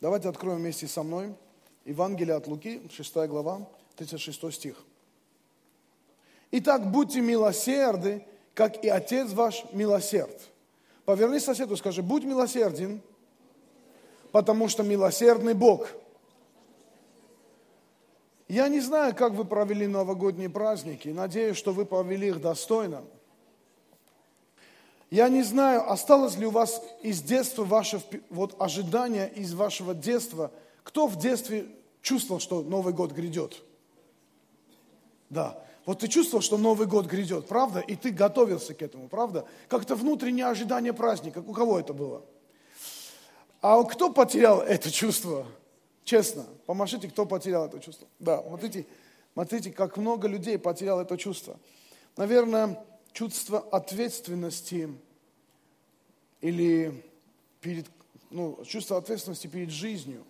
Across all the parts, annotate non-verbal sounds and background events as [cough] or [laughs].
Давайте откроем вместе со мной Евангелие от Луки, 6 глава, 36 стих. Итак, будьте милосерды, как и Отец ваш милосерд. Поверни соседу, скажи, будь милосерден, потому что милосердный Бог. Я не знаю, как вы провели новогодние праздники. Надеюсь, что вы провели их достойно. Я не знаю, осталось ли у вас из детства ваше вот, ожидание из вашего детства. Кто в детстве чувствовал, что Новый год грядет? Да. Вот ты чувствовал, что Новый год грядет, правда? И ты готовился к этому, правда? Как-то внутреннее ожидание праздника. У кого это было? А кто потерял это чувство? Честно, помашите, кто потерял это чувство. Да, смотрите, смотрите, как много людей потерял это чувство. Наверное, чувство ответственности или перед, ну, чувство ответственности перед жизнью,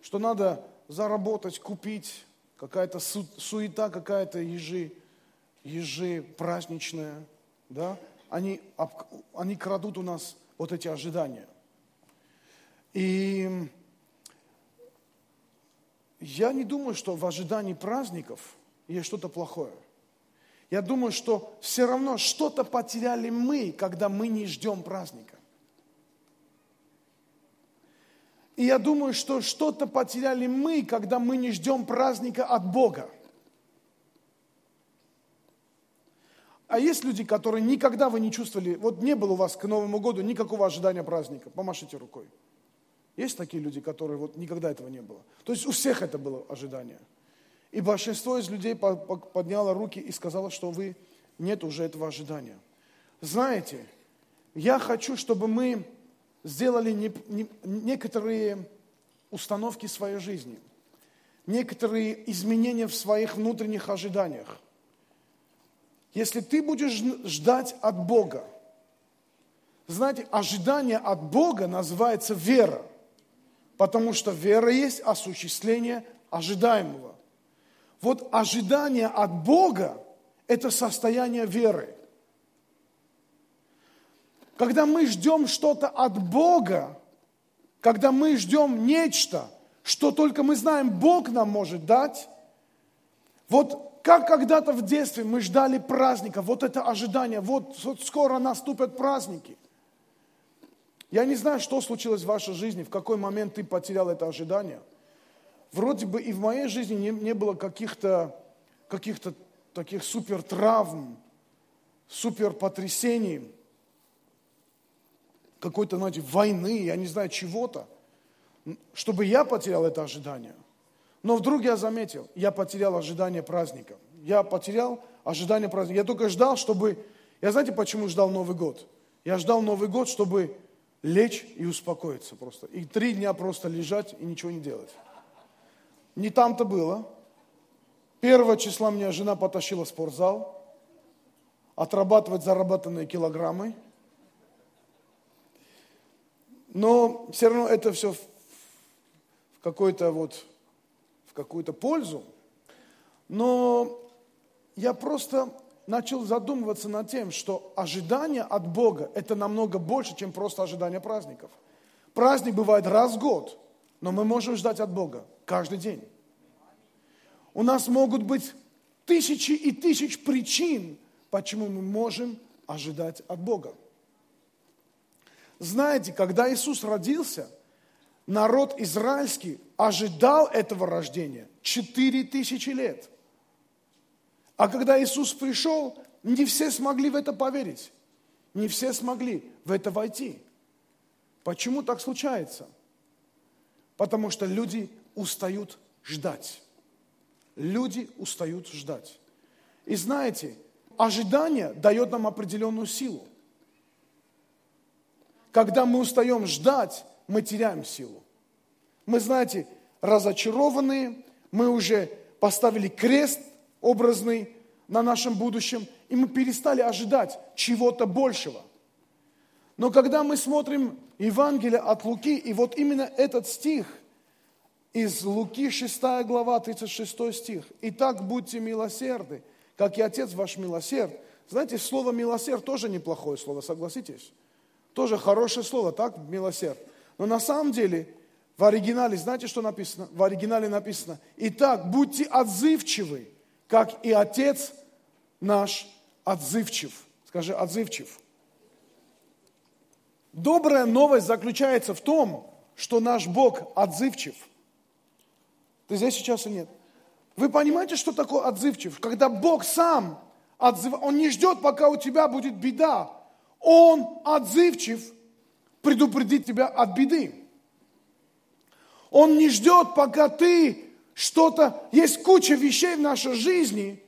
что надо заработать, купить, какая-то су, суета какая-то ежи, ежи праздничная, да, они, они крадут у нас вот эти ожидания. И я не думаю, что в ожидании праздников есть что-то плохое. Я думаю, что все равно что-то потеряли мы, когда мы не ждем праздника. И я думаю, что что-то потеряли мы, когда мы не ждем праздника от Бога. А есть люди, которые никогда вы не чувствовали, вот не было у вас к Новому году никакого ожидания праздника. Помашите рукой. Есть такие люди, которые вот никогда этого не было. То есть у всех это было ожидание. И большинство из людей подняло руки и сказало, что вы нет уже этого ожидания. Знаете, я хочу, чтобы мы сделали не, не, некоторые установки в своей жизни, некоторые изменения в своих внутренних ожиданиях. Если ты будешь ждать от Бога, знаете, ожидание от Бога называется вера, потому что вера есть осуществление ожидаемого. Вот ожидание от Бога – это состояние веры. Когда мы ждем что-то от Бога, когда мы ждем нечто, что только мы знаем, Бог нам может дать, вот как когда-то в детстве мы ждали праздника, вот это ожидание, вот, вот скоро наступят праздники. Я не знаю, что случилось в вашей жизни, в какой момент ты потерял это ожидание – вроде бы и в моей жизни не, не было каких-то каких таких супер травм, супер потрясений, какой-то, знаете, войны, я не знаю, чего-то, чтобы я потерял это ожидание. Но вдруг я заметил, я потерял ожидание праздника. Я потерял ожидание праздника. Я только ждал, чтобы... Я знаете, почему ждал Новый год? Я ждал Новый год, чтобы лечь и успокоиться просто. И три дня просто лежать и ничего не делать. Не там-то было. Первого числа меня жена потащила в спортзал, отрабатывать заработанные килограммы. Но все равно это все в какой-то вот, в какую-то пользу. Но я просто начал задумываться над тем, что ожидание от Бога – это намного больше, чем просто ожидание праздников. Праздник бывает раз в год, но мы можем ждать от Бога каждый день. У нас могут быть тысячи и тысяч причин, почему мы можем ожидать от Бога. Знаете, когда Иисус родился, народ израильский ожидал этого рождения четыре тысячи лет. А когда Иисус пришел, не все смогли в это поверить. Не все смогли в это войти. Почему так случается? Потому что люди устают ждать. Люди устают ждать. И знаете, ожидание дает нам определенную силу. Когда мы устаем ждать, мы теряем силу. Мы, знаете, разочарованные, мы уже поставили крест образный на нашем будущем, и мы перестали ожидать чего-то большего. Но когда мы смотрим Евангелие от Луки, и вот именно этот стих – из Луки 6 глава, 36 стих. «Итак, будьте милосерды, как и Отец ваш милосерд». Знаете, слово «милосерд» тоже неплохое слово, согласитесь? Тоже хорошее слово, так, милосерд. Но на самом деле В оригинале, знаете, что написано? В оригинале написано, «Итак, будьте отзывчивы, как и Отец наш отзывчив». Скажи, отзывчив. Добрая новость заключается в том, что наш Бог отзывчив. Ты здесь сейчас и нет? Вы понимаете, что такое отзывчив? Когда Бог сам отзыв... Он не ждет, пока у тебя будет беда. Он отзывчив предупредить тебя от беды. Он не ждет, пока ты что-то... Есть куча вещей в нашей жизни,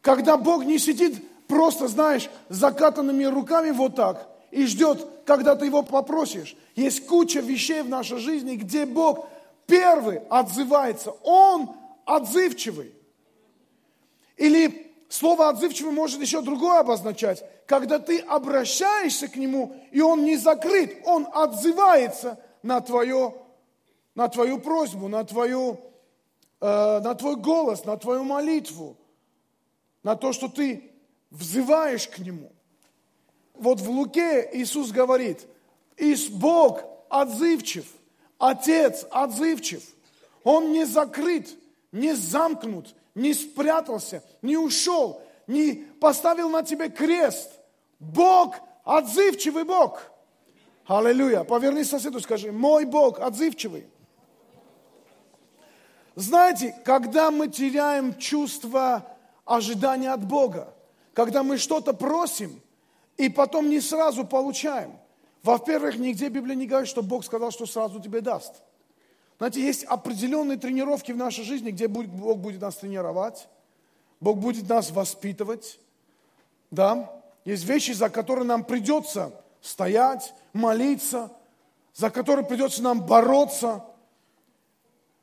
когда Бог не сидит просто, знаешь, закатанными руками вот так и ждет, когда ты его попросишь. Есть куча вещей в нашей жизни, где Бог первый отзывается. Он отзывчивый. Или слово отзывчивый может еще другое обозначать. Когда ты обращаешься к нему, и он не закрыт, он отзывается на, твое, на твою просьбу, на, твою, э, на твой голос, на твою молитву, на то, что ты взываешь к нему. Вот в Луке Иисус говорит, Ис Бог отзывчив, Отец отзывчив. Он не закрыт, не замкнут, не спрятался, не ушел, не поставил на тебе крест. Бог отзывчивый Бог. Аллилуйя. Поверни соседу, скажи, мой Бог отзывчивый. Знаете, когда мы теряем чувство ожидания от Бога, когда мы что-то просим и потом не сразу получаем. Во-первых, нигде Библия не говорит, что Бог сказал, что сразу тебе даст. Знаете, есть определенные тренировки в нашей жизни, где Бог будет нас тренировать, Бог будет нас воспитывать. Да? Есть вещи, за которые нам придется стоять, молиться, за которые придется нам бороться.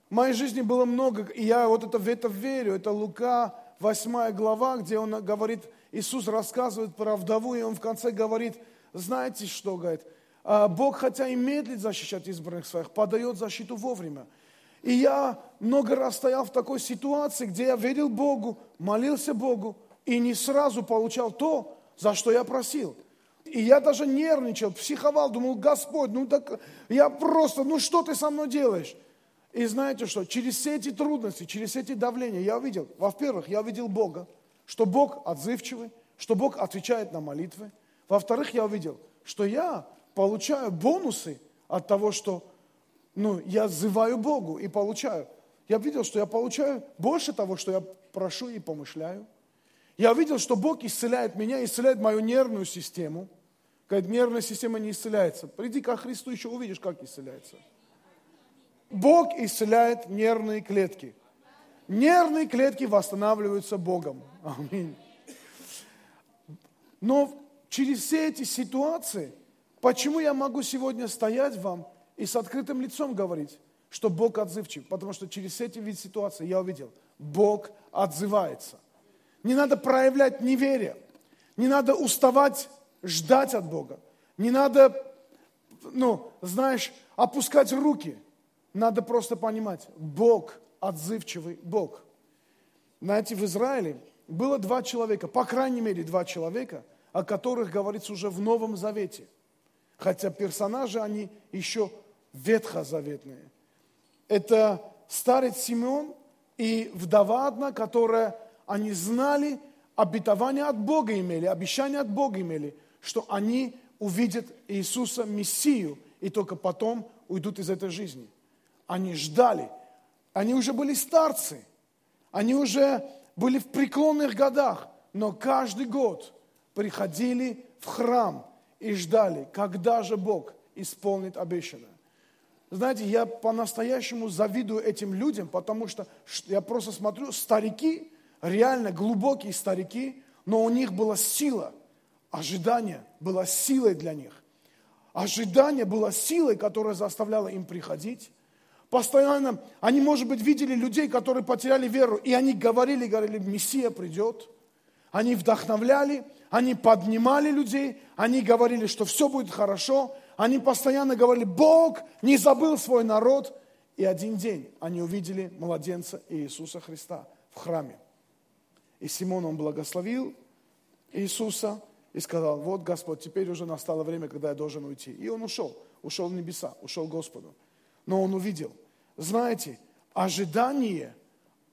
В моей жизни было много, и я вот это, в это верю. Это Лука, 8 глава, где он говорит, Иисус рассказывает про вдову, и он в конце говорит, знаете что, говорит, «А, Бог, хотя и медлит защищать избранных своих, подает защиту вовремя. И я много раз стоял в такой ситуации, где я верил Богу, молился Богу, и не сразу получал то, за что я просил. И я даже нервничал, психовал, думал, Господь, ну так я просто, ну что ты со мной делаешь? И знаете что, через все эти трудности, через все эти давления я увидел, во-первых, я увидел Бога, что Бог отзывчивый, что Бог отвечает на молитвы. Во-вторых, я увидел, что я получаю бонусы от того, что ну, я взываю Богу и получаю. Я видел, что я получаю больше того, что я прошу и помышляю. Я видел, что Бог исцеляет меня, исцеляет мою нервную систему. Говорит, нервная система не исцеляется. Приди ко Христу, еще увидишь, как исцеляется. Бог исцеляет нервные клетки. Нервные клетки восстанавливаются Богом. Аминь. Но через все эти ситуации, почему я могу сегодня стоять вам и с открытым лицом говорить, что Бог отзывчив? Потому что через эти вид ситуации я увидел, Бог отзывается. Не надо проявлять неверие, не надо уставать ждать от Бога, не надо, ну, знаешь, опускать руки. Надо просто понимать, Бог отзывчивый Бог. Знаете, в Израиле было два человека, по крайней мере два человека, о которых говорится уже в Новом Завете. Хотя персонажи, они еще ветхозаветные. Это старец Симеон и вдова одна, которая, они знали, обетование от Бога имели, обещание от Бога имели, что они увидят Иисуса Мессию и только потом уйдут из этой жизни. Они ждали, они уже были старцы, они уже были в преклонных годах, но каждый год приходили в храм и ждали, когда же Бог исполнит обещанное. Знаете, я по-настоящему завидую этим людям, потому что я просто смотрю, старики, реально глубокие старики, но у них была сила, ожидание было силой для них. Ожидание было силой, которая заставляла им приходить, Постоянно они, может быть, видели людей, которые потеряли веру, и они говорили, говорили, Мессия придет. Они вдохновляли, они поднимали людей, они говорили, что все будет хорошо. Они постоянно говорили, Бог не забыл свой народ. И один день они увидели младенца Иисуса Христа в храме. И Симон, он благословил Иисуса и сказал, вот Господь, теперь уже настало время, когда я должен уйти. И он ушел, ушел в небеса, ушел к Господу. но он увидел. Знаете, ожидание,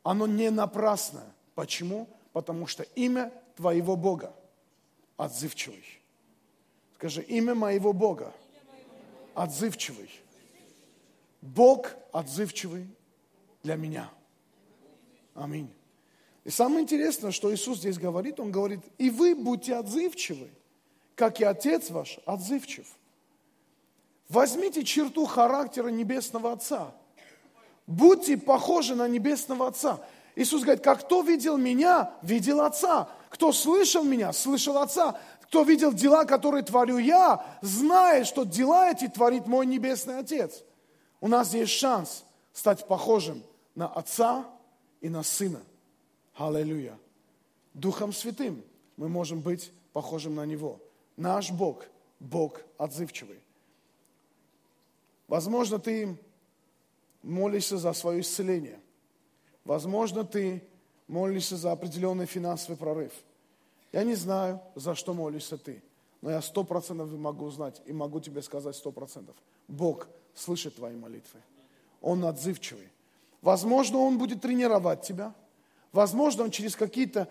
оно не напрасное. Почему? Потому что имя твоего Бога отзывчивый. Скажи, имя моего Бога отзывчивый. Бог отзывчивый для меня. Аминь. И самое интересное, что Иисус здесь говорит, Он говорит, и вы будьте отзывчивы, как и Отец ваш отзывчив. Возьмите черту характера Небесного Отца. Будьте похожи на Небесного Отца. Иисус говорит, как кто видел меня, видел Отца. Кто слышал меня, слышал Отца. Кто видел дела, которые творю я, знает, что дела эти творит мой Небесный Отец. У нас есть шанс стать похожим на Отца и на Сына. Аллилуйя. Духом Святым мы можем быть похожим на Него. Наш Бог, Бог отзывчивый. Возможно, ты молишься за свое исцеление. Возможно, ты молишься за определенный финансовый прорыв. Я не знаю, за что молишься ты, но я сто процентов могу знать и могу тебе сказать сто процентов. Бог слышит твои молитвы. Он отзывчивый. Возможно, Он будет тренировать тебя. Возможно, Он через какие-то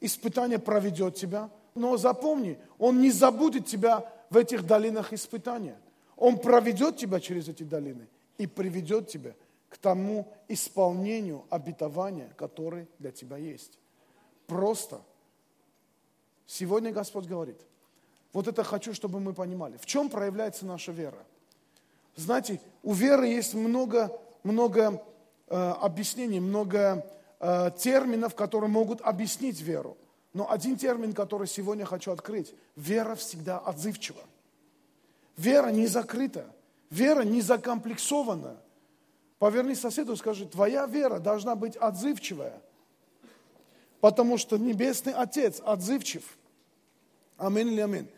испытания проведет тебя. Но запомни, Он не забудет тебя в этих долинах испытания. Он проведет тебя через эти долины и приведет тебя к тому исполнению обетования, которое для тебя есть. Просто. Сегодня Господь говорит, вот это хочу, чтобы мы понимали. В чем проявляется наша вера? Знаете, у веры есть много, много э, объяснений, много э, терминов, которые могут объяснить веру. Но один термин, который сегодня хочу открыть, вера всегда отзывчива. Вера не закрыта, вера не закомплексована. Поверни соседу и скажи, твоя вера должна быть отзывчивая, потому что Небесный Отец отзывчив. Аминь или аминь.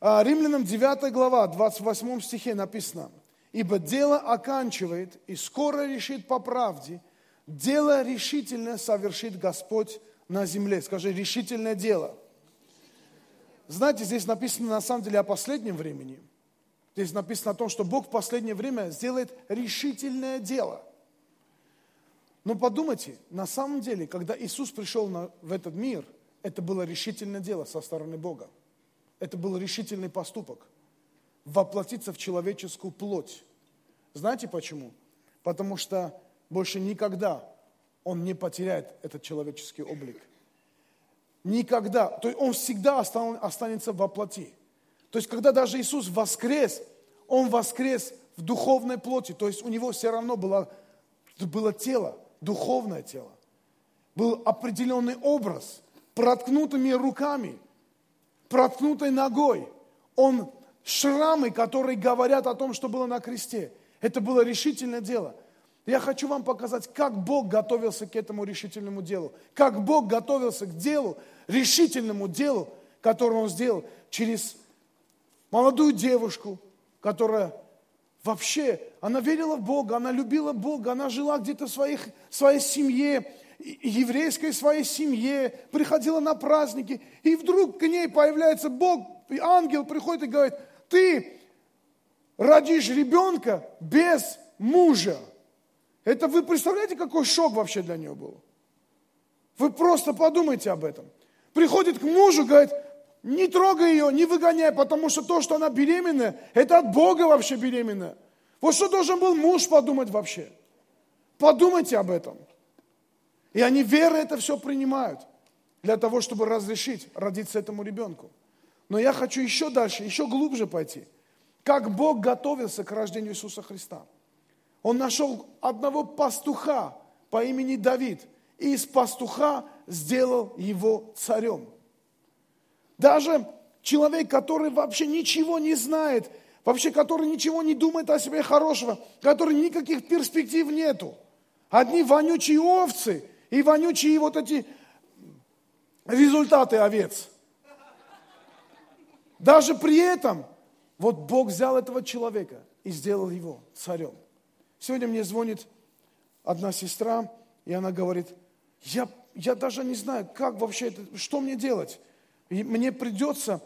А, Римлянам 9 глава, 28 стихе написано, «Ибо дело оканчивает и скоро решит по правде, дело решительное совершит Господь на земле». Скажи, решительное дело. Знаете, здесь написано на самом деле о последнем времени. Здесь написано о том, что Бог в последнее время сделает решительное дело. Но подумайте, на самом деле, когда Иисус пришел на, в этот мир, это было решительное дело со стороны Бога. Это был решительный поступок. Воплотиться в человеческую плоть. Знаете почему? Потому что больше никогда он не потеряет этот человеческий облик. Никогда. То есть он всегда останется во. То есть когда даже Иисус воскрес, он воскрес в духовной плоти. То есть у него все равно было, было тело, духовное тело. Был определенный образ, проткнутыми руками – проткнутой ногой. Он шрамы, которые говорят о том, что было на кресте. Это было решительное дело. Я хочу вам показать, как Бог готовился к этому решительному делу. Как Бог готовился к делу, решительному делу, которое Он сделал через молодую девушку, которая вообще, она верила в Бога, она любила Бога, она жила где-то в своих, своей семье, еврейской своей семье, приходила на праздники, и вдруг к ней появляется Бог, ангел приходит и говорит, ты родишь ребенка без мужа. Это вы представляете, какой шок вообще для нее был? Вы просто подумайте об этом. Приходит к мужу, говорит, не трогай ее, не выгоняй, потому что то, что она беременная, это от Бога вообще беременная. Вот что должен был муж подумать вообще? Подумайте об этом. И они верой это все принимают для того, чтобы разрешить родиться этому ребенку. Но я хочу еще дальше, еще глубже пойти. Как Бог готовился к рождению Иисуса Христа. Он нашел одного пастуха по имени Давид, и из пастуха сделал его царем. Даже человек, который вообще ничего не знает, вообще который ничего не думает о себе хорошего, который никаких перспектив нету. Одни вонючие овцы и вонючие вот эти результаты овец. Даже при этом вот Бог взял этого человека и сделал его царем. Сегодня мне звонит одна сестра, и она говорит, я, я даже не знаю, как вообще это, что мне делать. И мне придется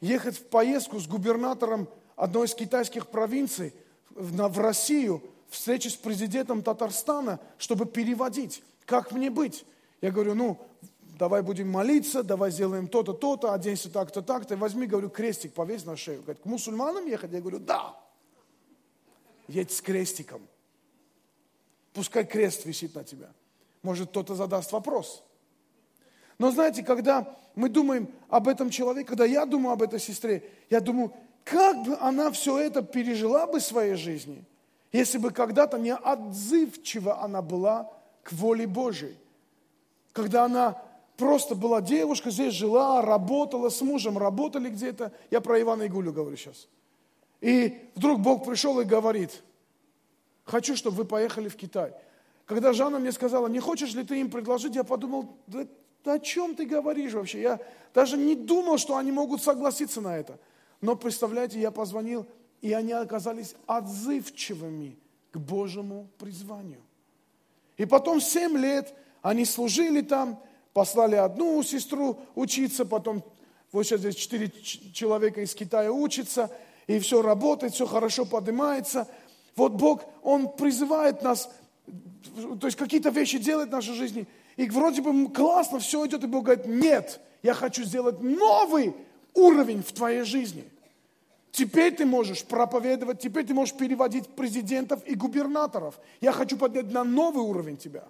ехать в поездку с губернатором одной из китайских провинций в, Россию, встречи с президентом Татарстана, чтобы переводить. Как мне быть? Я говорю, ну, давай будем молиться, давай сделаем то-то, то-то, оденься так-то, так-то. Возьми, говорю, крестик повесь на шею. Говорит, к мусульманам ехать? Я говорю, да. Едь с крестиком. Пускай крест висит на тебя. Может, кто-то задаст вопрос. Но знаете, когда мы думаем об этом человеке, когда я думаю об этой сестре, я думаю, как бы она все это пережила бы в своей жизни, если бы когда-то не отзывчива она была к воле Божьей. Когда она просто была девушка, здесь жила, работала с мужем, работали где-то. Я про Ивана Игулю говорю сейчас. И вдруг Бог пришел и говорит, хочу, чтобы вы поехали в Китай. Когда Жанна мне сказала, не хочешь ли ты им предложить, я подумал, да, да о чем ты говоришь вообще? Я даже не думал, что они могут согласиться на это. Но представляете, я позвонил, и они оказались отзывчивыми к Божьему призванию. И потом семь лет они служили там, послали одну сестру учиться, потом вот сейчас здесь четыре человека из Китая учатся, и все работает, все хорошо поднимается. Вот Бог, Он призывает нас то есть какие-то вещи делать в нашей жизни, и вроде бы классно все идет, и Бог говорит, нет, я хочу сделать новый уровень в твоей жизни. Теперь ты можешь проповедовать, теперь ты можешь переводить президентов и губернаторов. Я хочу поднять на новый уровень тебя.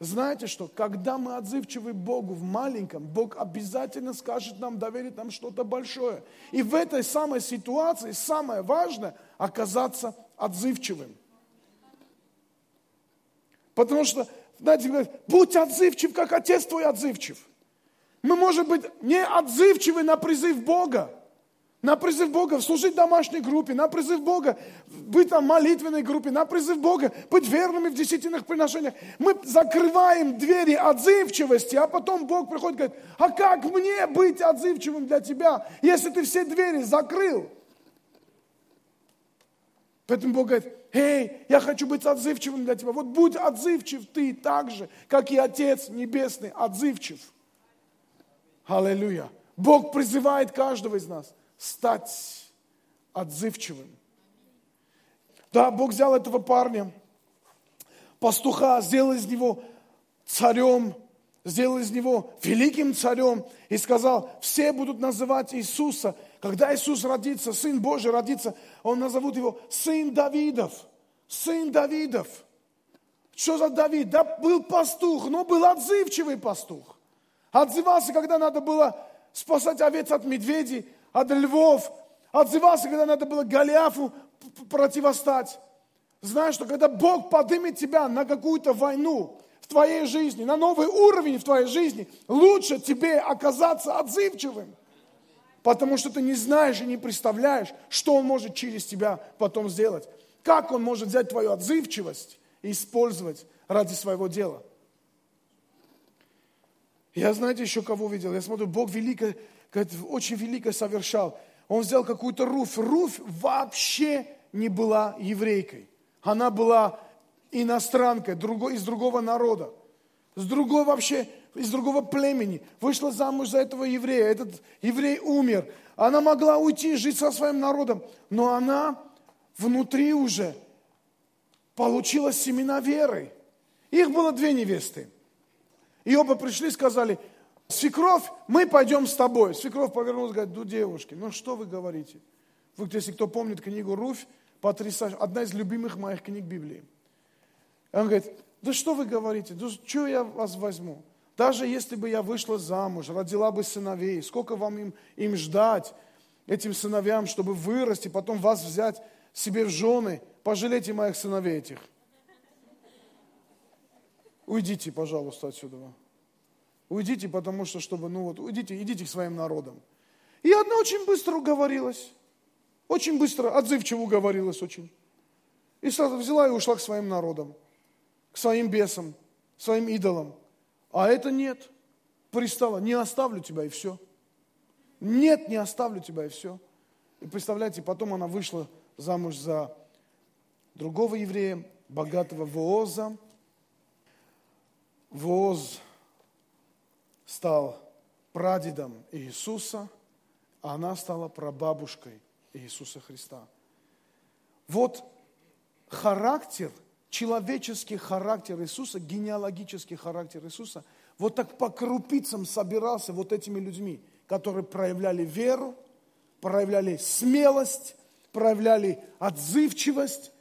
Знаете что, когда мы отзывчивы Богу в маленьком, Бог обязательно скажет нам, доверит нам что-то большое. И в этой самой ситуации самое важное – оказаться отзывчивым. Потому что, знаете, говорят, будь отзывчив, как отец твой отзывчив. Мы, может быть, не отзывчивы на призыв Бога, на призыв Бога служить в домашней группе, на призыв Бога быть в молитвенной группе, на призыв Бога быть верными в десятинных приношениях. Мы закрываем двери отзывчивости, а потом Бог приходит и говорит, а как мне быть отзывчивым для тебя, если ты все двери закрыл? Поэтому Бог говорит, эй, я хочу быть отзывчивым для тебя. Вот будь отзывчив ты так же, как и Отец Небесный отзывчив. Аллилуйя. Бог призывает каждого из нас стать отзывчивым. Да, Бог взял этого парня, пастуха, сделал из него царем, сделал из него великим царем и сказал, все будут называть Иисуса когда Иисус родится, Сын Божий родится, Он назовут его Сын Давидов. Сын Давидов. Что за Давид? Да был пастух, но был отзывчивый пастух. Отзывался, когда надо было спасать овец от медведей, от львов. Отзывался, когда надо было Голиафу противостать. Знаешь, что когда Бог поднимет тебя на какую-то войну в твоей жизни, на новый уровень в твоей жизни, лучше тебе оказаться отзывчивым. Потому что ты не знаешь и не представляешь, что Он может через тебя потом сделать. Как Он может взять твою отзывчивость и использовать ради своего дела. Я, знаете, еще кого видел? Я смотрю, Бог великое, очень великое совершал. Он взял какую-то Руфь. Руфь вообще не была еврейкой. Она была иностранкой, другой, из другого народа. С другой вообще из другого племени, вышла замуж за этого еврея, этот еврей умер. Она могла уйти, жить со своим народом, но она внутри уже получила семена веры. Их было две невесты. И оба пришли и сказали, свекровь, мы пойдем с тобой. Свекровь повернулась и говорит, ну, девушки, ну что вы говорите? Вы, если кто помнит книгу Руфь, потрясающая, одна из любимых моих книг Библии. Он говорит, да что вы говорите, да что я вас возьму? Даже если бы я вышла замуж, родила бы сыновей, сколько вам им, им ждать, этим сыновьям, чтобы вырасти, потом вас взять себе в жены, пожалейте моих сыновей этих. Уйдите, пожалуйста, отсюда. Уйдите, потому что, чтобы, ну вот, уйдите, идите к своим народам. И одна очень быстро уговорилась. Очень быстро, отзывчиво уговорилась очень. И сразу взяла и ушла к своим народам, к своим бесам, своим идолам. А это нет. Пристала, не оставлю тебя и все. Нет, не оставлю тебя и все. И представляете, потом она вышла замуж за другого еврея, богатого Вооза. Вооз стал прадедом Иисуса, а она стала прабабушкой Иисуса Христа. вот характер, человеческий характер Иисуса, генеалогический характер Иисуса, вот так по крупицам собирался вот этими людьми, которые проявляли веру, проявляли смелость, проявляли отзывчивость,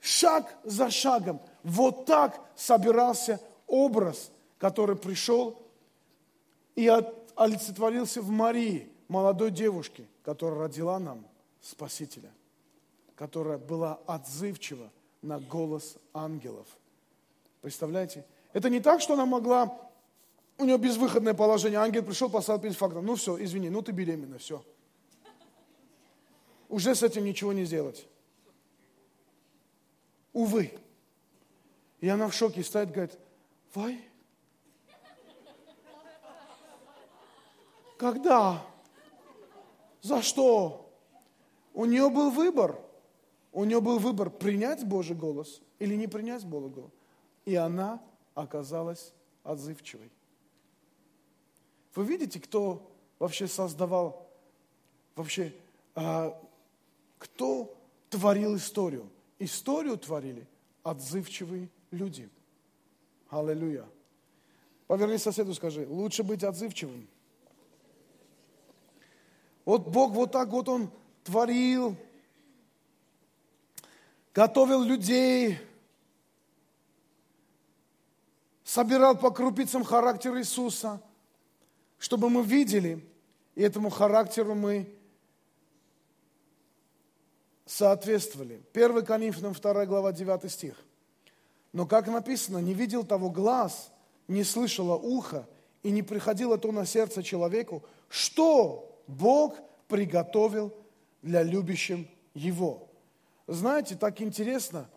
шаг за шагом. Вот так собирался образ, который пришел и олицетворился в Марии, молодой девушке, которая родила нам Спасителя, которая была отзывчива на голос ангелов. Представляете? Это не так, что она могла, у нее безвыходное положение, ангел пришел, поставил перед фактом, ну все, извини, ну ты беременна, все. Уже с этим ничего не сделать. Увы. И она в шоке стоит, говорит, Вай? Когда? За что? У нее был выбор. У нее был выбор принять Божий голос или не принять Божий голос. И она оказалась отзывчивой. Вы видите, кто вообще создавал, вообще, а, кто творил историю? Историю творили отзывчивые люди. Аллилуйя. Поверни соседу, скажи, лучше быть отзывчивым. Вот Бог вот так вот Он творил, готовил людей, собирал по крупицам характер Иисуса, чтобы мы видели, и этому характеру мы соответствовали. 1 Коринфянам 2 глава 9 стих. Но как написано, не видел того глаз, не слышало ухо, и не приходило то на сердце человеку, что Бог приготовил для любящим Его. Знаете, так интересно,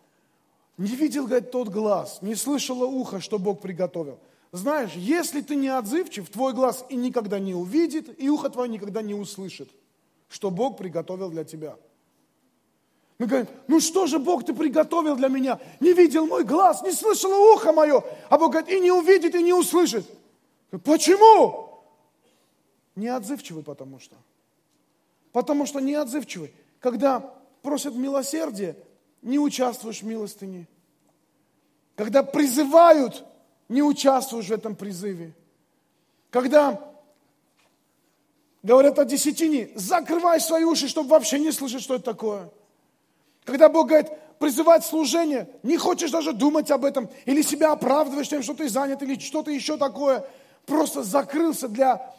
не видел, говорит, тот глаз, не слышало ухо, что Бог приготовил. Знаешь, если ты не отзывчив, твой глаз и никогда не увидит, и ухо твое никогда не услышит, что Бог приготовил для тебя – мы говорим, ну что же Бог ты приготовил для меня? Не видел мой глаз, не слышало ухо мое. А Бог говорит, и не увидит, и не услышит. Почему? Не отзывчивый потому что. Потому что не отзывчивый. Когда просят милосердие, не участвуешь в милостыне. Когда призывают, не участвуешь в этом призыве. Когда говорят о десятине, закрывай свои уши, чтобы вообще не слышать, что это такое. Когда Бог говорит, призывать служение, не хочешь даже думать об этом, или себя оправдываешь тем, что ты занят, или что-то еще такое, просто закрылся для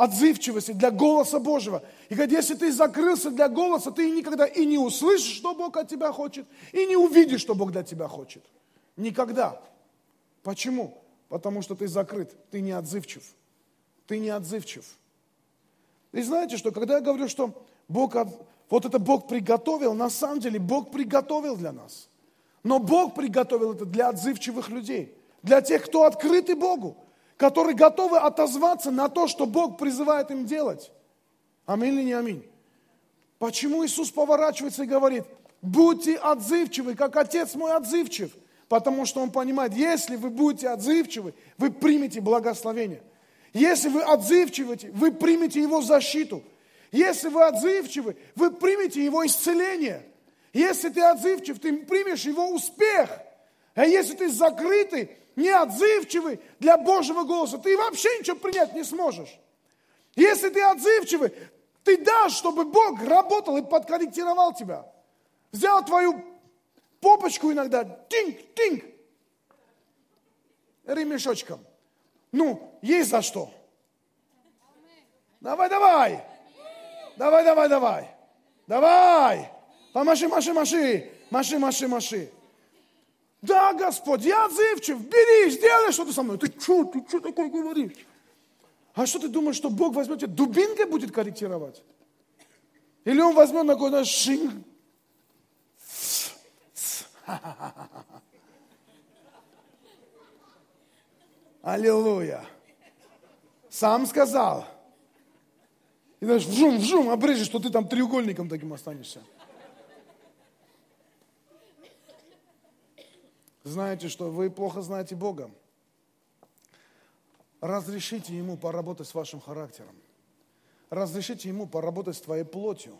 отзывчивости, для голоса Божьего. И говорит, если ты закрылся для голоса, ты никогда и не услышишь, что Бог от тебя хочет, и не увидишь, что Бог для тебя хочет. Никогда. Почему? Потому что ты закрыт, ты не отзывчив. Ты не отзывчив. И знаете что, когда я говорю, что Бог вот это Бог приготовил, на самом деле Бог приготовил для нас. Но Бог приготовил это для отзывчивых людей, для тех, кто открыты Богу, которые готовы отозваться на то, что Бог призывает им делать. Аминь или не аминь? Почему Иисус поворачивается и говорит, будьте отзывчивы, как Отец мой отзывчив. Потому что Он понимает, если вы будете отзывчивы, вы примете благословение. Если вы отзывчивы, вы примете Его защиту. Если вы отзывчивы, вы примете его исцеление. Если ты отзывчив, ты примешь его успех. А если ты закрытый, неотзывчивый для Божьего голоса, ты вообще ничего принять не сможешь. Если ты отзывчивый, ты дашь, чтобы Бог работал и подкорректировал тебя. Взял твою попочку иногда, тинг-тинг, ремешочком. Ну, есть за что. Давай, давай. Давай, давай, давай. Давай. Помаши, маши, маши. Маши, маши, маши. Да, Господь, я отзывчив. Бери, сделай что-то со мной. Ты что, ты что такое говоришь? А что ты думаешь, что Бог возьмет тебя дубинкой будет корректировать? Или он возьмет какой-то шин? Аллилуйя. Сам сказал. И знаешь, вжум, вжум, обрежешь, что ты там треугольником таким останешься. Знаете, что вы плохо знаете Бога. Разрешите Ему поработать с вашим характером. Разрешите Ему поработать с твоей плотью.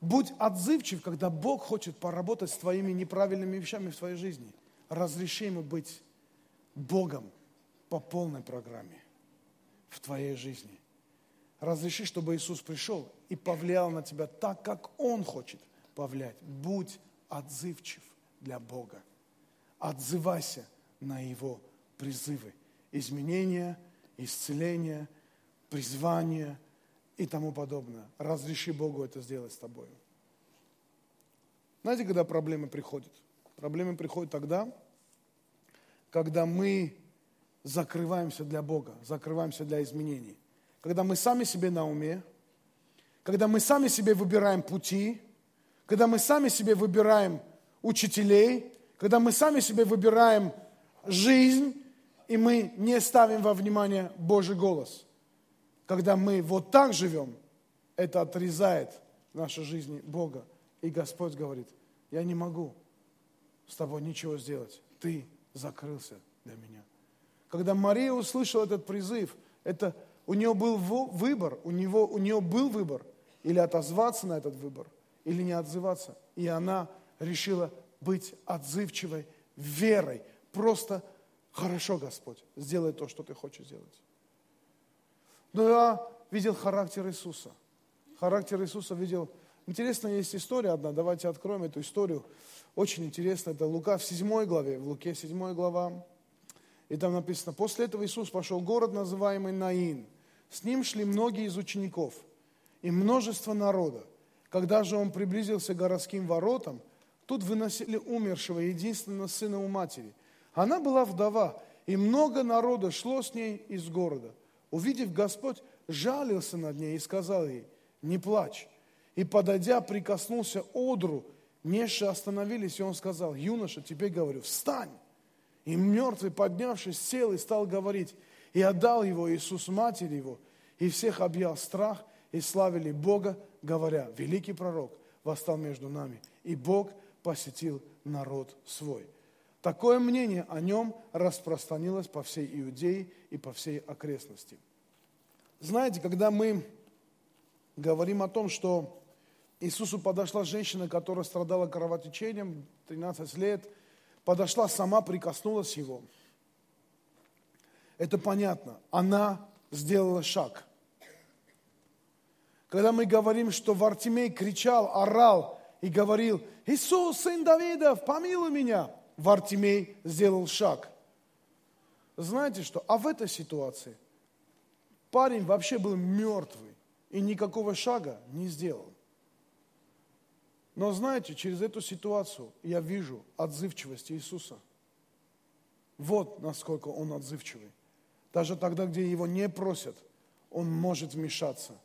Будь отзывчив, когда Бог хочет поработать с твоими неправильными вещами в твоей жизни. Разреши ему быть Богом по полной программе в твоей жизни. Разреши, чтобы Иисус пришел и повлиял на тебя так, как Он хочет повлиять. Будь отзывчив для Бога. Отзывайся на Его призывы. Изменения, исцеления, призвания и тому подобное. Разреши Богу это сделать с тобой. Знаете, когда проблемы приходят? Проблемы приходят тогда, когда мы закрываемся для Бога, закрываемся для изменений. Когда мы сами себе на уме, когда мы сами себе выбираем пути, когда мы сами себе выбираем учителей, когда мы сами себе выбираем жизнь, и мы не ставим во внимание Божий голос. Когда мы вот так живем, это отрезает нашей жизни Бога. И Господь говорит, я не могу с тобой ничего сделать. Ты закрылся для меня. Когда Мария услышала этот призыв, это у нее был выбор, у, него, у нее был выбор, или отозваться на этот выбор, или не отзываться. И она решила быть отзывчивой верой. Просто хорошо, Господь, сделай то, что ты хочешь сделать. Но я видел характер Иисуса. Характер Иисуса видел. Интересно, есть история одна, давайте откроем эту историю. Очень интересно, это Лука в 7 главе, в Луке 7 глава. И там написано, после этого Иисус пошел в город, называемый Наин. С ним шли многие из учеников и множество народа. Когда же он приблизился к городским воротам, тут выносили умершего, единственного сына у матери. Она была вдова, и много народа шло с ней из города. Увидев Господь, жалился над ней и сказал ей, не плачь. И, подойдя, прикоснулся одру, несшие остановились, и он сказал, юноша, тебе говорю, встань. И мертвый, поднявшись, сел и стал говорить. И отдал его Иисус матери его. И всех объял страх, и славили Бога, говоря, великий пророк восстал между нами. И Бог посетил народ свой. Такое мнение о нем распространилось по всей Иудее и по всей окрестности. Знаете, когда мы говорим о том, что Иисусу подошла женщина, которая страдала кровотечением 13 лет – подошла сама, прикоснулась его. Это понятно. Она сделала шаг. Когда мы говорим, что Вартимей кричал, орал и говорил, Иисус, сын Давидов, помилуй меня, Вартимей сделал шаг. Знаете что? А в этой ситуации парень вообще был мертвый и никакого шага не сделал. Но знаете, через эту ситуацию я вижу отзывчивость Иисуса. Вот насколько Он отзывчивый. Даже тогда, где Его не просят, Он может вмешаться.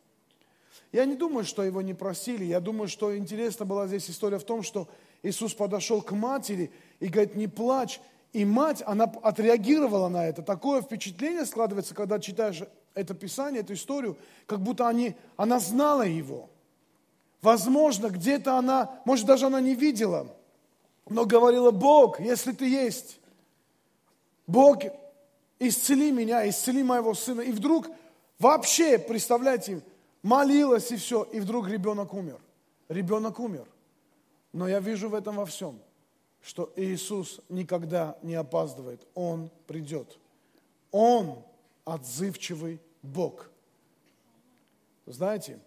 Я не думаю, что Его не просили. Я думаю, что интересна была здесь история в том, что Иисус подошел к матери и говорит, не плачь. И мать, она отреагировала на это. Такое впечатление складывается, когда читаешь это Писание, эту историю, как будто они, она знала его – Возможно, где-то она, может, даже она не видела, но говорила, Бог, если ты есть, Бог, исцели меня, исцели моего сына. И вдруг вообще, представляете, молилась и все, и вдруг ребенок умер. Ребенок умер. Но я вижу в этом во всем, что Иисус никогда не опаздывает. Он придет. Он отзывчивый Бог. Знаете,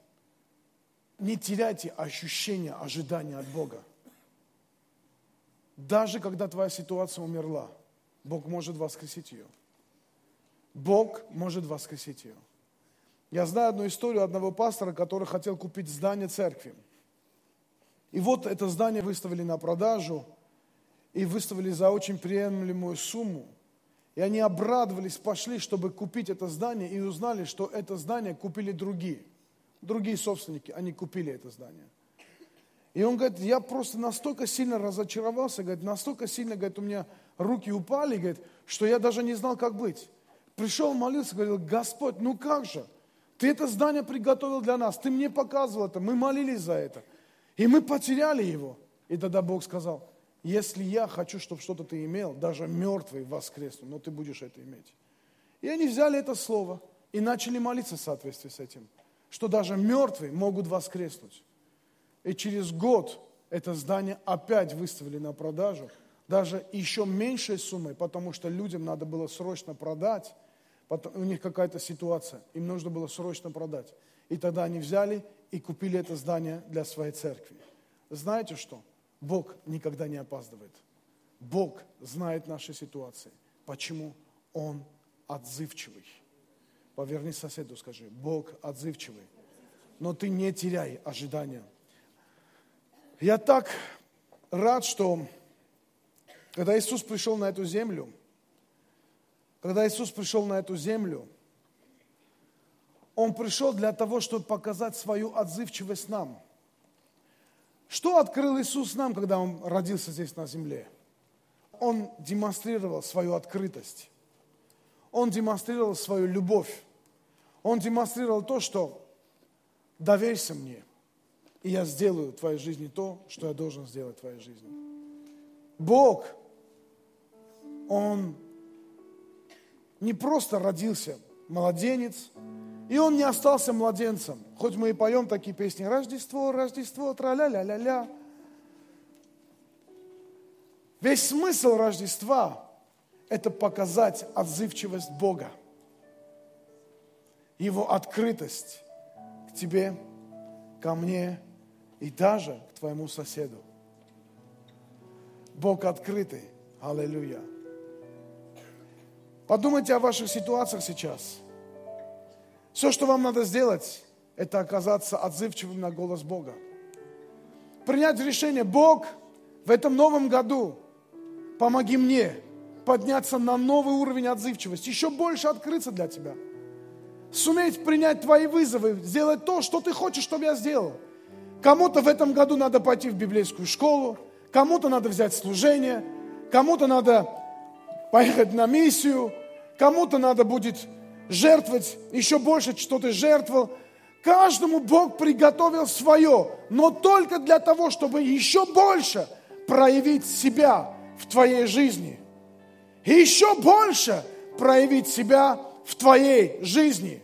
не теряйте ощущение ожидания от Бога. Даже когда твоя ситуация умерла, Бог может воскресить ее. Бог может воскресить ее. Я знаю одну историю одного пастора, который хотел купить здание церкви. И вот это здание выставили на продажу, и выставили за очень приемлемую сумму. И они обрадовались, пошли, чтобы купить это здание, и узнали, что это здание купили другие – другие собственники, они купили это здание. И он говорит, я просто настолько сильно разочаровался, говорит, настолько сильно, говорит, у меня руки упали, говорит, что я даже не знал, как быть. Пришел, молился, говорил, Господь, ну как же? Ты это здание приготовил для нас, ты мне показывал это, мы молились за это. И мы потеряли его. И тогда Бог сказал, если я хочу, чтобы что-то ты имел, даже мертвый воскресну, но ты будешь это иметь. И они взяли это слово и начали молиться в соответствии с этим что даже мертвые могут воскреснуть. И через год это здание опять выставили на продажу, даже еще меньшей суммой, потому что людям надо было срочно продать, у них какая-то ситуация, им нужно было срочно продать. И тогда они взяли и купили это здание для своей церкви. Знаете что? Бог никогда не опаздывает. Бог знает наши ситуации. Почему? Он отзывчивый. Поверни соседу, скажи, Бог отзывчивый. Но ты не теряй ожидания. Я так рад, что когда Иисус пришел на эту землю, когда Иисус пришел на эту землю, Он пришел для того, чтобы показать свою отзывчивость нам. Что открыл Иисус нам, когда Он родился здесь на земле? Он демонстрировал свою открытость. Он демонстрировал свою любовь. Он демонстрировал то, что доверься мне, и я сделаю в твоей жизни то, что я должен сделать в твоей жизни. Бог, Он не просто родился младенец, и он не остался младенцем. Хоть мы и поем такие песни «Рождество, Рождество, тра-ля-ля-ля-ля». Весь смысл Рождества – это показать отзывчивость Бога, Его открытость к тебе, ко мне и даже к твоему соседу. Бог открытый. Аллилуйя. Подумайте о ваших ситуациях сейчас. Все, что вам надо сделать, это оказаться отзывчивым на голос Бога. Принять решение, Бог, в этом новом году помоги мне подняться на новый уровень отзывчивости, еще больше открыться для Тебя. Суметь принять Твои вызовы, сделать то, что Ты хочешь, чтобы я сделал. Кому-то в этом году надо пойти в библейскую школу, кому-то надо взять служение, кому-то надо поехать на миссию, кому-то надо будет жертвовать еще больше, что ты жертвовал. Каждому Бог приготовил свое, но только для того, чтобы еще больше проявить себя в твоей жизни. Еще больше проявить себя в твоей жизни.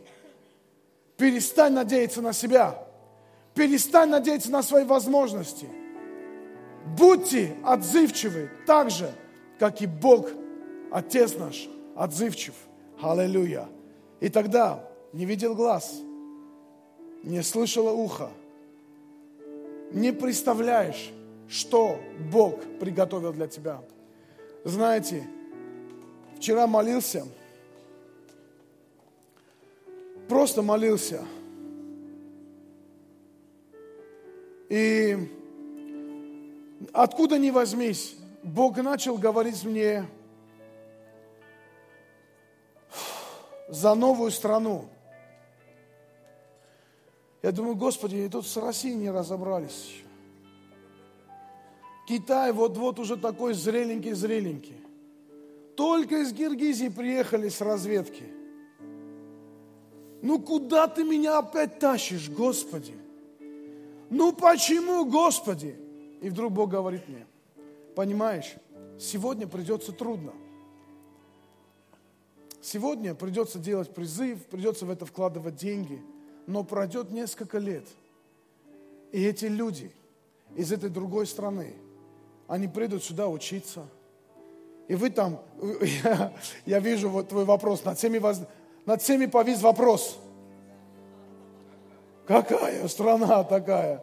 Перестань надеяться на себя. Перестань надеяться на свои возможности. Будьте отзывчивы так же, как и Бог – Отец наш отзывчив. Аллилуйя. И тогда не видел глаз, не слышало ухо, не представляешь, что Бог приготовил для тебя. Знаете, вчера молился, просто молился. И откуда ни возьмись, Бог начал говорить мне за новую страну. Я думаю, Господи, и тут с Россией не разобрались еще. Китай вот-вот уже такой зреленький-зреленький. Только из Киргизии приехали с разведки. Ну куда ты меня опять тащишь, Господи? Ну почему, Господи? И вдруг Бог говорит мне, понимаешь, сегодня придется трудно. Сегодня придется делать призыв, придется в это вкладывать деньги, но пройдет несколько лет. И эти люди из этой другой страны, они придут сюда учиться. И вы там, я, [laughs] я вижу вот твой вопрос, над всеми, воз, над всеми повис вопрос. Какая страна такая?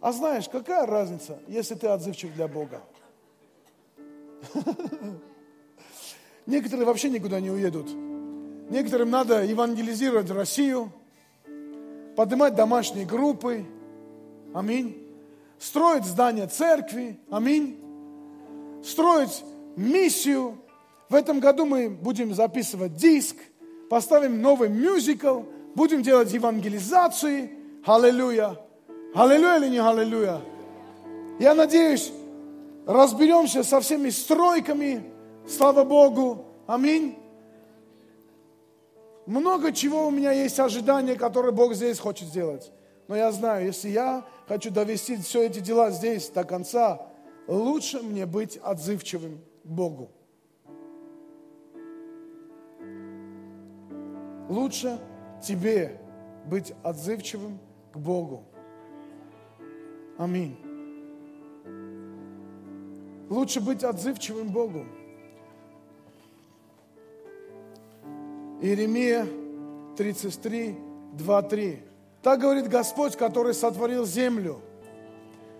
А знаешь, какая разница, если ты отзывчив для Бога? [laughs] Некоторые вообще никуда не уедут. Некоторым надо евангелизировать Россию, поднимать домашние группы. Аминь. Строить здание церкви. Аминь. Строить миссию. В этом году мы будем записывать диск, поставим новый мюзикл, будем делать евангелизации. Аллилуйя. Аллилуйя или не аллилуйя? Я надеюсь, разберемся со всеми стройками, Слава Богу. Аминь. Много чего у меня есть ожидания, которые Бог здесь хочет сделать. Но я знаю, если я хочу довести все эти дела здесь до конца, лучше мне быть отзывчивым Богу. Лучше тебе быть отзывчивым к Богу. Аминь. Лучше быть отзывчивым Богу. Иеремия 33, 2, 3. Так говорит Господь, который сотворил землю,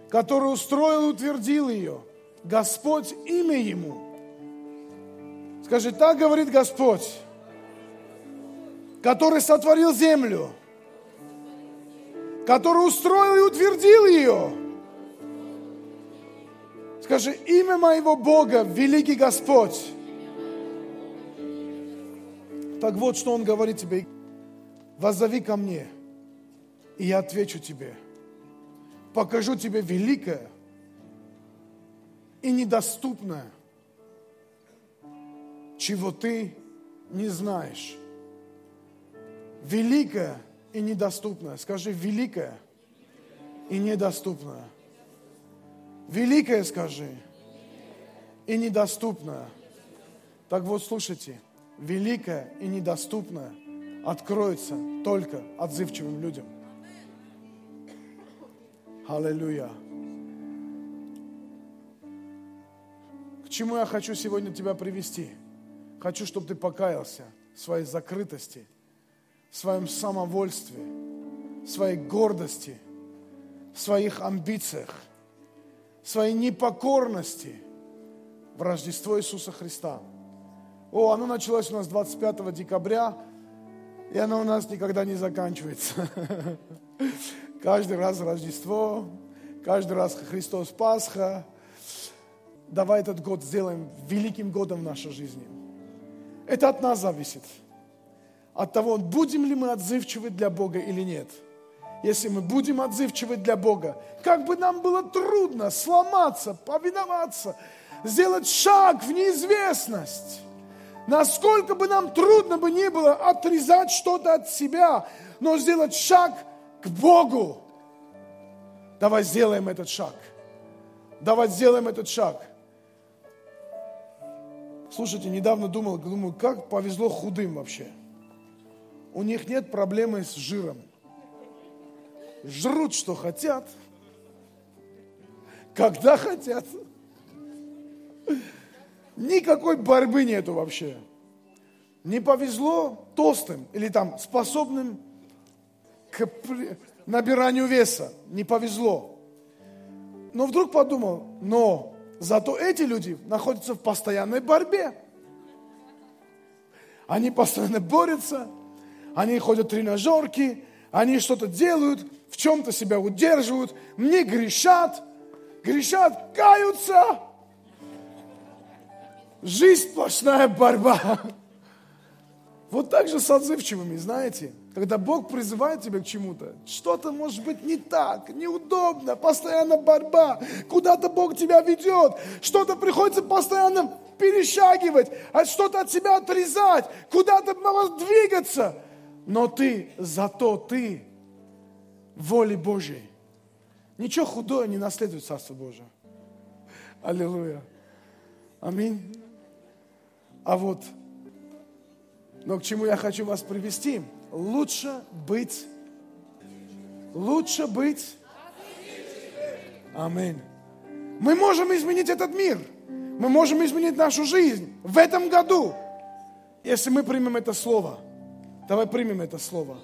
который устроил и утвердил ее. Господь имя Ему. Скажи, так говорит Господь, который сотворил землю, который устроил и утвердил ее. Скажи, имя моего Бога, великий Господь. Так вот, что Он говорит тебе. Воззови ко мне, и я отвечу тебе. Покажу тебе великое и недоступное, чего ты не знаешь. Великое и недоступное. Скажи, великое и недоступное. Великое скажи и недоступное. Так вот, слушайте, великое и недоступное откроется только отзывчивым людям. Аллилуйя. К чему я хочу сегодня тебя привести? Хочу, чтобы ты покаялся в своей закрытости, в своем самовольстве, в своей гордости, в своих амбициях, в своей непокорности в Рождество Иисуса Христа. О, оно началось у нас 25 декабря, и оно у нас никогда не заканчивается. [laughs] Каждый раз Рождество, каждый раз Христос Пасха. Давай этот год сделаем великим годом в нашей жизни. Это от нас зависит. От того, будем ли мы отзывчивы для Бога или нет. Если мы будем отзывчивы для Бога, как бы нам было трудно сломаться, повиноваться, сделать шаг в неизвестность. Насколько бы нам трудно бы не было отрезать что-то от себя, но сделать шаг к Богу. Давай сделаем этот шаг. Давай сделаем этот шаг. Слушайте, недавно думал, думаю, как повезло худым вообще. У них нет проблемы с жиром. Жрут, что хотят, когда хотят. Никакой борьбы нету вообще. Не повезло толстым или там способным к набиранию веса. Не повезло. Но вдруг подумал, но зато эти люди находятся в постоянной борьбе. Они постоянно борются, они ходят в тренажерки, они что-то делают, в чем-то себя удерживают, не грешат, грешат, каются. Жизнь сплошная борьба. Вот так же с отзывчивыми, знаете, когда Бог призывает тебя к чему-то, что-то может быть не так, неудобно, постоянно борьба, куда-то Бог тебя ведет, что-то приходится постоянно перешагивать, а что-то от себя отрезать, куда-то надо двигаться. Но ты, зато ты воле Божьей. Ничего худое не наследует Царство Божие. Аллилуйя. Аминь. А вот, но к чему я хочу вас привести? Лучше быть, лучше быть. Аминь. Мы можем изменить этот мир. Мы можем изменить нашу жизнь в этом году, если мы примем это слово. Давай примем это слово.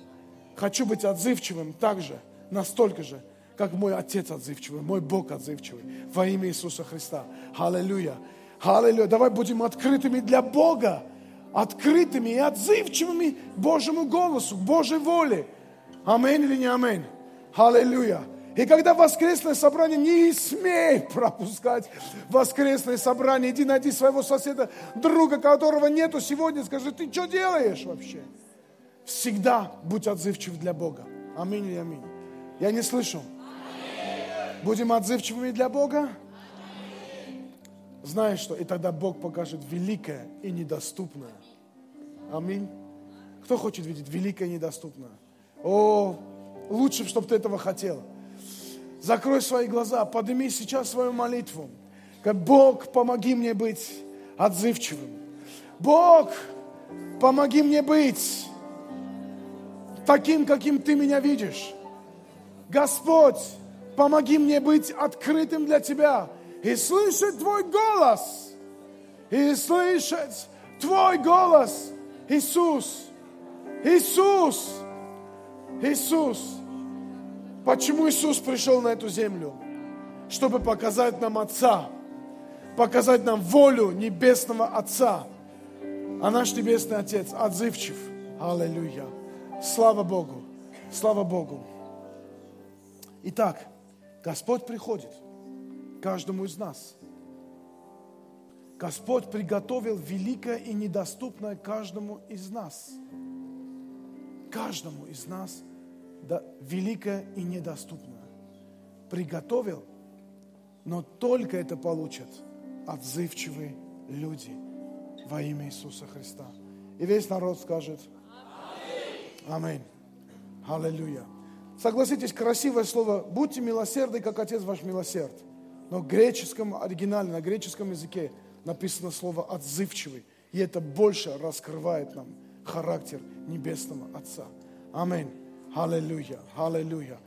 Хочу быть отзывчивым так же, настолько же, как мой Отец отзывчивый, мой Бог отзывчивый. Во имя Иисуса Христа. Аллилуйя. Аллилуйя. Давай будем открытыми для Бога. Открытыми и отзывчивыми Божьему голосу, Божьей воле. Аминь или не аминь? Аллилуйя. И когда воскресное собрание, не смей пропускать воскресное собрание. Иди найди своего соседа, друга, которого нету сегодня. Скажи, ты что делаешь вообще? Всегда будь отзывчив для Бога. Аминь или аминь. Я не слышу. Будем отзывчивыми для Бога? Знаешь что? И тогда Бог покажет великое и недоступное. Аминь. Кто хочет видеть великое и недоступное? О, лучше, чтобы ты этого хотел. Закрой свои глаза, подними сейчас свою молитву. Как Бог, помоги мне быть отзывчивым. Бог, помоги мне быть таким, каким ты меня видишь. Господь, Помоги мне быть открытым для Тебя и слышать Твой голос. И слышать Твой голос, Иисус. Иисус. Иисус. Почему Иисус пришел на эту землю? Чтобы показать нам Отца, показать нам волю Небесного Отца. А наш Небесный Отец отзывчив. Аллилуйя. Слава Богу. Слава Богу. Итак, Господь приходит каждому из нас. Господь приготовил великое и недоступное каждому из нас. Каждому из нас да, великое и недоступное. Приготовил, но только это получат отзывчивые люди во имя Иисуса Христа. И весь народ скажет Аминь. Аллилуйя. Согласитесь, красивое слово «будьте милосердны, как Отец ваш милосерд». Но в греческом оригинале, на греческом языке написано слово «отзывчивый». И это больше раскрывает нам характер Небесного Отца. Аминь. Аллилуйя. Аллилуйя.